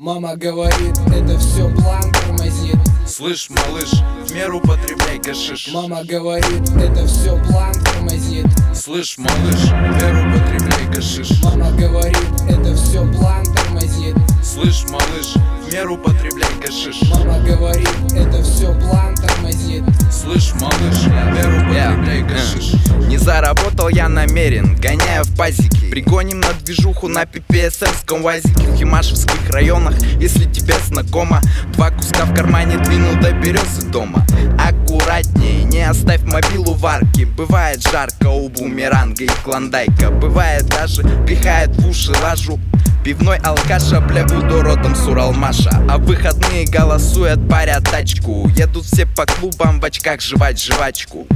Мама говорит, это все план тормозит. Слышь, малыш, в меру потребляй гашиш. Мама говорит, это все план тормозит. Слышь, малыш, в меру потребляй гашиш. Мама говорит, это все план тормозит. Слышь, малыш, в меру потребляй гашиш. Мама говорит, это все план тормозит. Слышь, малыш, в меру потребляй гашиш заработал я намерен, гоняя в пазике Пригоним на движуху на ППСРском вазике В Химашевских районах, если тебе знакомо. Два куска в кармане двинул до березы дома. Аккуратнее, не оставь мобилу в арке. Бывает жарко у бумеранга и клондайка. Бывает даже пихает в уши лажу Пивной алкаша, бля, буду родом с Уралмаша. А выходные голосуют, парят тачку Едут все по клубам в очках жевать жвачку.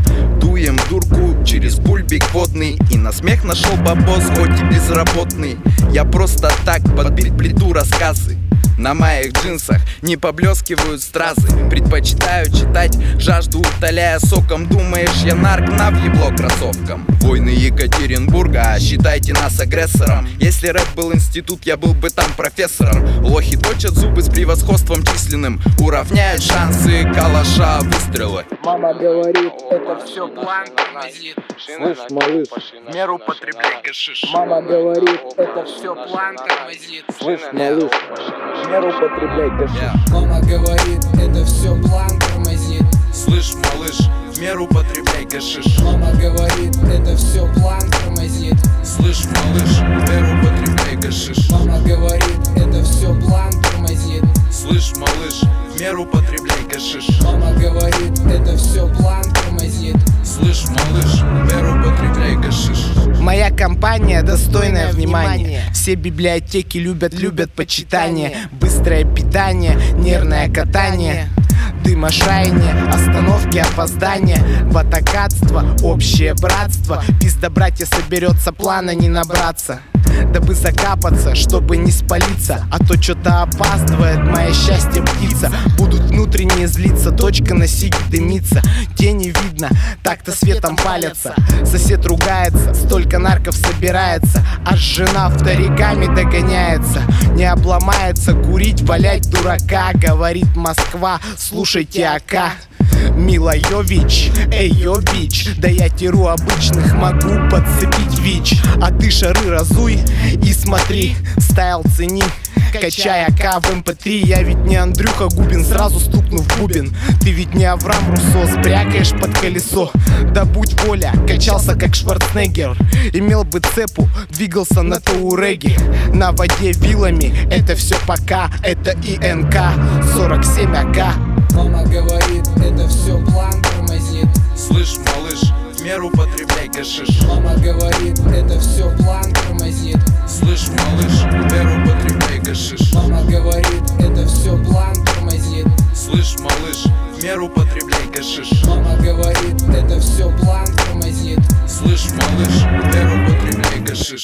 Дуем дурку через бульбик водный. И на смех нашел бабос, хоть и безработный. Я просто так подбить плиту рассказы на моих джинсах не поблескивают стразы. Предпочитаю читать, жажду утоляя соком. Думаешь, я нарк на въебло кроссовкам? Войны Екатеринбурга, а считайте нас агрессором. Если рэп был институт, я был бы там профессором. Лохи точат зубы с превосходством численным. Уравняют шансы калаша выстрелы Мама говорит, это все план тормозит Слышь, малыш, в меру потребляй гашиш. Мама говорит, это все план тормозит Слышь, малыш, в меру потребляй гашиш. Мама говорит, это все план тормозит Слышь, малыш, в меру потребляй гашиш. Мама говорит, это все план тормозит Слышь, малыш, в меру компания достойная внимания Все библиотеки любят, любят почитание. Быстрое питание, нервное катание. Дыма шаяние, остановки, опоздания. Ватакатство, общее братство. Пизда братья соберется, плана не набраться Дабы закапаться, чтобы не спалиться. А то что-то опаздывает, моя счастье птица. Будут внутренне злиться, точка на сиге дымится. Тени видно, так-то светом палятся. Сосед ругается, столько нарков собирается. Аж жена вториками догоняется. Не обломается курить, валять дурака Говорит Москва, слушайте АК Милайович, эй, йо, бич. Да я теру обычных, могу подцепить ВИЧ. А ты шары разуй и смотри, стайл цени. Качай АК в МП3 Я ведь не Андрюха Губин, сразу стукну в бубен. Ты ведь не Авраам Руссо, спрякаешь под колесо. Да будь воля, качался как Шварценеггер. Имел бы цепу, двигался на Тауреге На воде вилами, это все пока Это ИНК, 47 АК Мама говорит, это все план тормозит. Слышь, малыш, в меру потребляй гашиш Мама говорит, это все план тормозит. Слышь, малыш, в меру потребляй гашиш Мама говорит, это все план тормозит. Слышь, малыш, в меру потребляй гашиш Мама говорит, это все план тормозит. Слышь, малыш, в меру потребляй гашиш